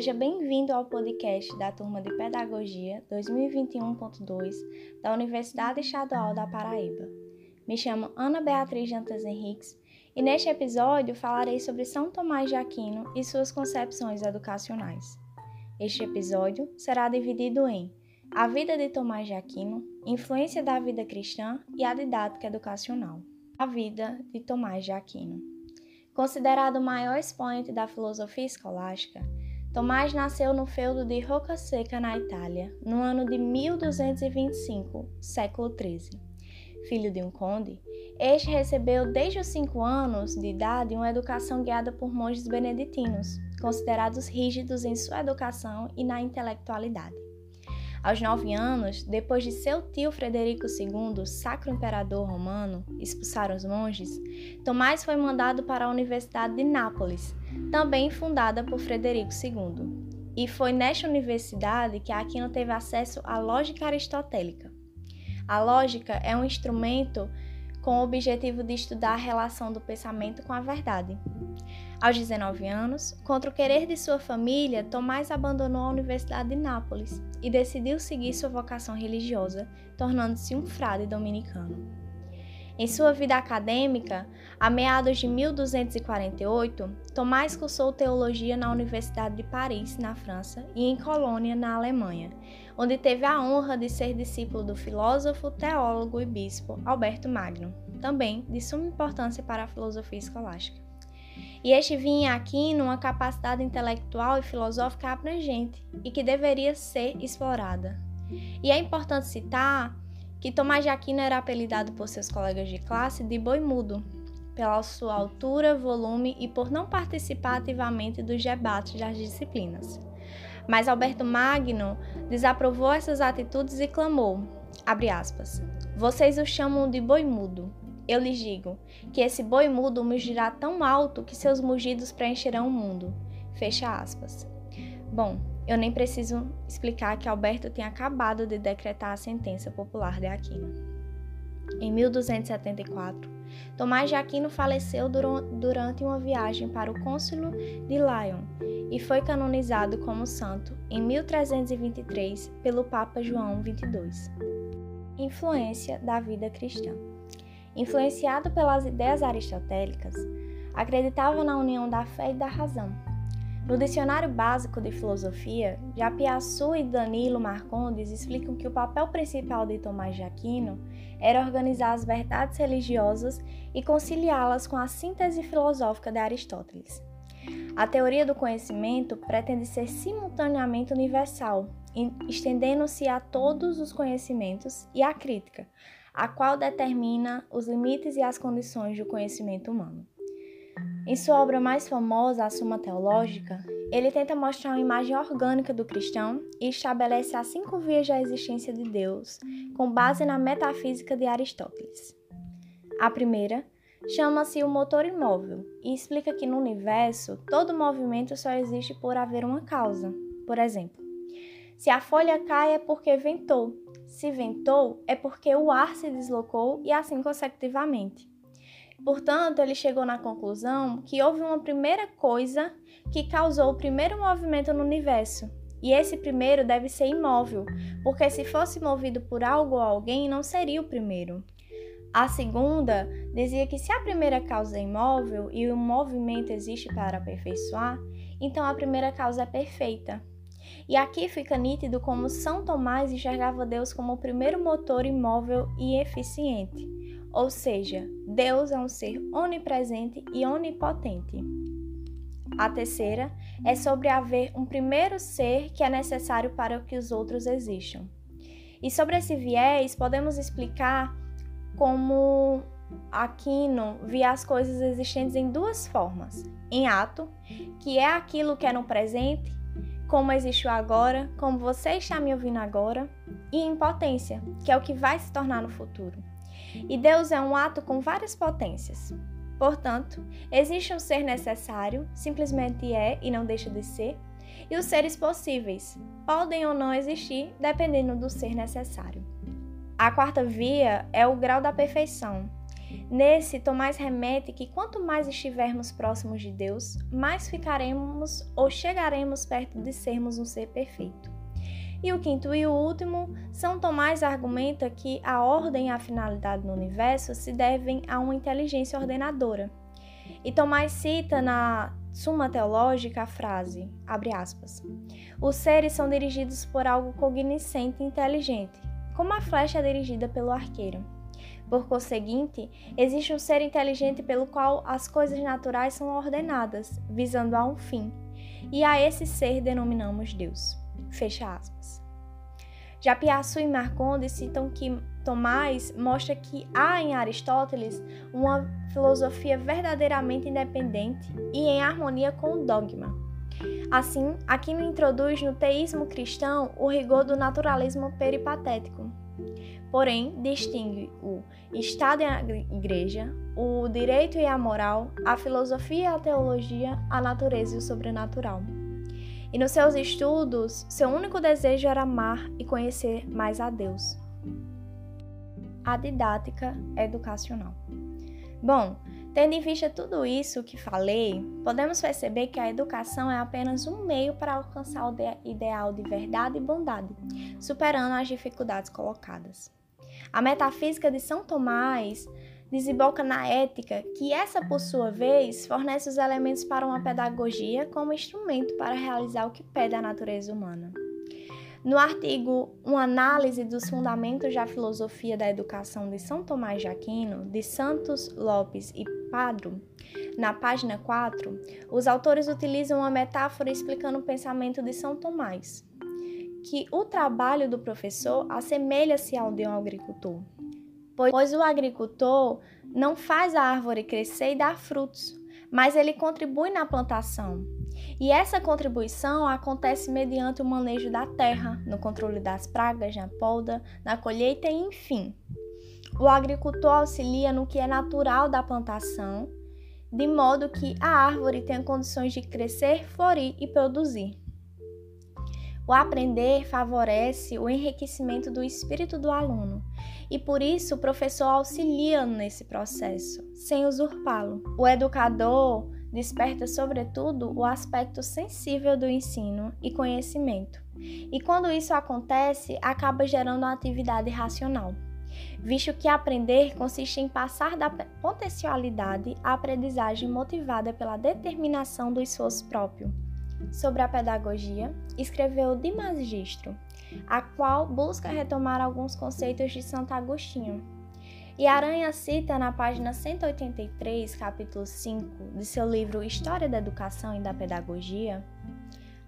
Seja bem-vindo ao podcast da turma de Pedagogia 2021.2 da Universidade Estadual da Paraíba. Me chamo Ana Beatriz Jantas Henriques e neste episódio falarei sobre São Tomás de Aquino e suas concepções educacionais. Este episódio será dividido em a vida de Tomás de Aquino, influência da vida cristã e a didática educacional. A vida de Tomás de Aquino. Considerado o maior expoente da filosofia escolástica, Tomás nasceu no feudo de Roccaseca, na Itália, no ano de 1225, século XIII. Filho de um conde, este recebeu desde os cinco anos de idade uma educação guiada por monges beneditinos, considerados rígidos em sua educação e na intelectualidade. Aos nove anos, depois de seu tio Frederico II, sacro imperador romano, expulsar os monges, Tomás foi mandado para a Universidade de Nápoles, também fundada por Frederico II. E foi nesta universidade que Aquino teve acesso à lógica aristotélica. A lógica é um instrumento com o objetivo de estudar a relação do pensamento com a verdade. Aos 19 anos, contra o querer de sua família, Tomás abandonou a Universidade de Nápoles e decidiu seguir sua vocação religiosa, tornando-se um frade dominicano. Em sua vida acadêmica, a meados de 1248, Tomás cursou teologia na Universidade de Paris, na França, e em Colônia, na Alemanha, onde teve a honra de ser discípulo do filósofo, teólogo e bispo Alberto Magno, também de suma importância para a filosofia escolástica. E este vinha aqui numa capacidade intelectual e filosófica abrangente e que deveria ser explorada. E é importante citar que Tomás de Aquino era apelidado por seus colegas de classe de boi mudo, pela sua altura, volume e por não participar ativamente dos debates das disciplinas. Mas Alberto Magno desaprovou essas atitudes e clamou, aspas, vocês o chamam de boi mudo, eu lhes digo que esse boi mudo mugirá tão alto que seus mugidos preencherão o mundo. Fecha aspas. Bom, eu nem preciso explicar que Alberto tinha acabado de decretar a sentença popular de Aquino. Em 1274, Tomás de Aquino faleceu durante uma viagem para o Cônsulo de Lyon e foi canonizado como santo em 1323 pelo Papa João XXII. Influência da vida cristã. Influenciado pelas ideias aristotélicas, acreditava na união da fé e da razão. No Dicionário Básico de Filosofia, Japiaçu e Danilo Marcondes explicam que o papel principal de Tomás de Aquino era organizar as verdades religiosas e conciliá-las com a síntese filosófica de Aristóteles. A teoria do conhecimento pretende ser simultaneamente universal, estendendo-se a todos os conhecimentos, e a crítica, a qual determina os limites e as condições do conhecimento humano. Em sua obra mais famosa, A Suma Teológica, ele tenta mostrar uma imagem orgânica do cristão e estabelece as cinco vias da existência de Deus, com base na metafísica de Aristóteles. A primeira chama-se o motor imóvel e explica que no universo todo movimento só existe por haver uma causa. Por exemplo, se a folha cai é porque ventou, se ventou, é porque o ar se deslocou e assim consecutivamente. Portanto, ele chegou na conclusão que houve uma primeira coisa que causou o primeiro movimento no universo. E esse primeiro deve ser imóvel, porque se fosse movido por algo ou alguém, não seria o primeiro. A segunda dizia que se a primeira causa é imóvel e o movimento existe para aperfeiçoar, então a primeira causa é perfeita. E aqui fica nítido como São Tomás enxergava Deus como o primeiro motor imóvel e eficiente, ou seja, Deus é um ser onipresente e onipotente. A terceira é sobre haver um primeiro ser que é necessário para que os outros existam. E sobre esse viés, podemos explicar como Aquino via as coisas existentes em duas formas: em ato, que é aquilo que é no presente, como existe o agora, como você está me ouvindo agora, e em potência, que é o que vai se tornar no futuro. E Deus é um ato com várias potências. Portanto, existe um ser necessário, simplesmente é e não deixa de ser, e os seres possíveis podem ou não existir dependendo do ser necessário. A quarta via é o grau da perfeição, Nesse, Tomás remete que quanto mais estivermos próximos de Deus, mais ficaremos ou chegaremos perto de sermos um ser perfeito. E o quinto e o último, São Tomás argumenta que a ordem e a finalidade no universo se devem a uma inteligência ordenadora. E Tomás cita na Suma Teológica a frase, abre aspas, os seres são dirigidos por algo cognoscente e inteligente, como a flecha é dirigida pelo arqueiro. Por conseguinte, existe um ser inteligente pelo qual as coisas naturais são ordenadas, visando a um fim, e a esse ser denominamos Deus. Fecha aspas. Já Piaçu e Marcondes citam que Tomás mostra que há em Aristóteles uma filosofia verdadeiramente independente e em harmonia com o dogma. Assim, Aquino introduz no teísmo cristão o rigor do naturalismo peripatético. Porém, distingue o Estado e a Igreja, o direito e a moral, a filosofia e a teologia, a natureza e o sobrenatural. E nos seus estudos, seu único desejo era amar e conhecer mais a Deus. A didática educacional. Bom, tendo em vista tudo isso que falei, podemos perceber que a educação é apenas um meio para alcançar o ideal de verdade e bondade, superando as dificuldades colocadas. A metafísica de São Tomás desemboca na ética, que essa, por sua vez, fornece os elementos para uma pedagogia como instrumento para realizar o que pede a natureza humana. No artigo Uma análise dos fundamentos da filosofia da educação de São Tomás de Aquino, de Santos Lopes e Padro, na página 4, os autores utilizam uma metáfora explicando o pensamento de São Tomás, que o trabalho do professor assemelha-se ao de um agricultor, pois o agricultor não faz a árvore crescer e dar frutos, mas ele contribui na plantação. E essa contribuição acontece mediante o manejo da terra, no controle das pragas, na poda, na colheita e enfim. O agricultor auxilia no que é natural da plantação, de modo que a árvore tenha condições de crescer, florir e produzir. O aprender favorece o enriquecimento do espírito do aluno e por isso o professor auxilia nesse processo, sem usurpá-lo. O educador desperta, sobretudo, o aspecto sensível do ensino e conhecimento. E quando isso acontece, acaba gerando uma atividade racional, visto que aprender consiste em passar da potencialidade à aprendizagem motivada pela determinação do esforço próprio sobre a pedagogia, escreveu De Magistro, a qual busca retomar alguns conceitos de Santo Agostinho. E Aranha cita na página 183, capítulo 5, de seu livro História da Educação e da Pedagogia,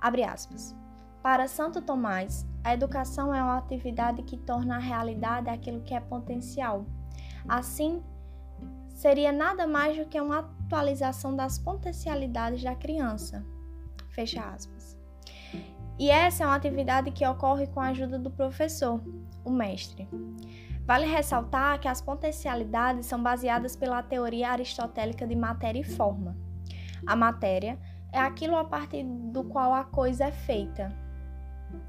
abre aspas. Para Santo Tomás, a educação é uma atividade que torna a realidade aquilo que é potencial. Assim, seria nada mais do que uma atualização das potencialidades da criança, Fecha aspas. E essa é uma atividade que ocorre com a ajuda do professor, o mestre. Vale ressaltar que as potencialidades são baseadas pela teoria aristotélica de matéria e forma. A matéria é aquilo a partir do qual a coisa é feita,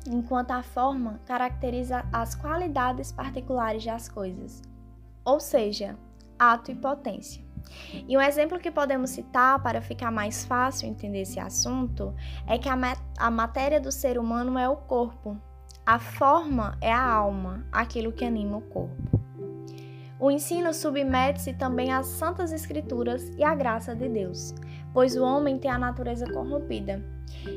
enquanto a forma caracteriza as qualidades particulares das coisas, ou seja, ato e potência. E um exemplo que podemos citar para ficar mais fácil entender esse assunto é que a, a matéria do ser humano é o corpo, a forma é a alma, aquilo que anima o corpo. O ensino submete-se também às santas escrituras e à graça de Deus, pois o homem tem a natureza corrompida.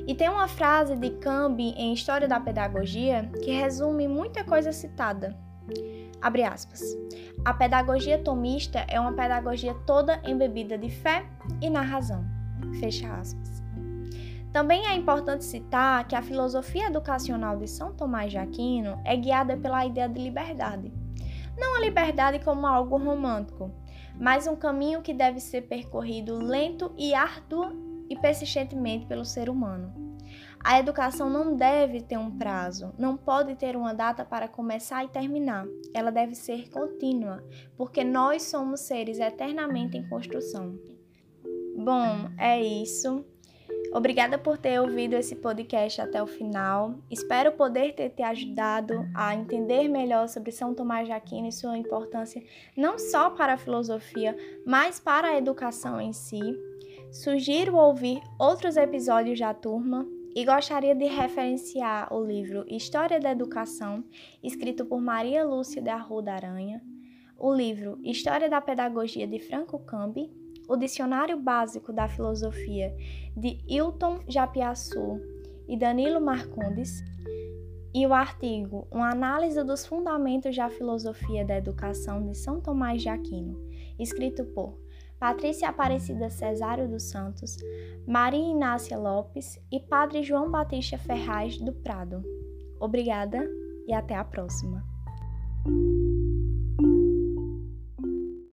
E tem uma frase de Cambi em História da Pedagogia que resume muita coisa citada. Abre aspas. A pedagogia tomista é uma pedagogia toda embebida de fé e na razão. Fecha aspas. Também é importante citar que a filosofia educacional de São Tomás de Aquino é guiada pela ideia de liberdade. Não a liberdade como algo romântico, mas um caminho que deve ser percorrido lento e árduo e persistentemente pelo ser humano. A educação não deve ter um prazo, não pode ter uma data para começar e terminar. Ela deve ser contínua, porque nós somos seres eternamente em construção. Bom, é isso. Obrigada por ter ouvido esse podcast até o final. Espero poder ter te ajudado a entender melhor sobre São Tomás de Aquino e sua importância não só para a filosofia, mas para a educação em si. Sugiro ouvir outros episódios da turma e gostaria de referenciar o livro História da Educação, escrito por Maria Lúcia da Arruda Aranha, o livro História da Pedagogia de Franco Cambi, o Dicionário Básico da Filosofia de Hilton Japiaçu e Danilo Marcondes, e o artigo Uma Análise dos Fundamentos da Filosofia da Educação de São Tomás de Aquino, escrito por Patrícia Aparecida Cesário dos Santos, Maria Inácia Lopes e Padre João Batista Ferraz do Prado. Obrigada e até a próxima.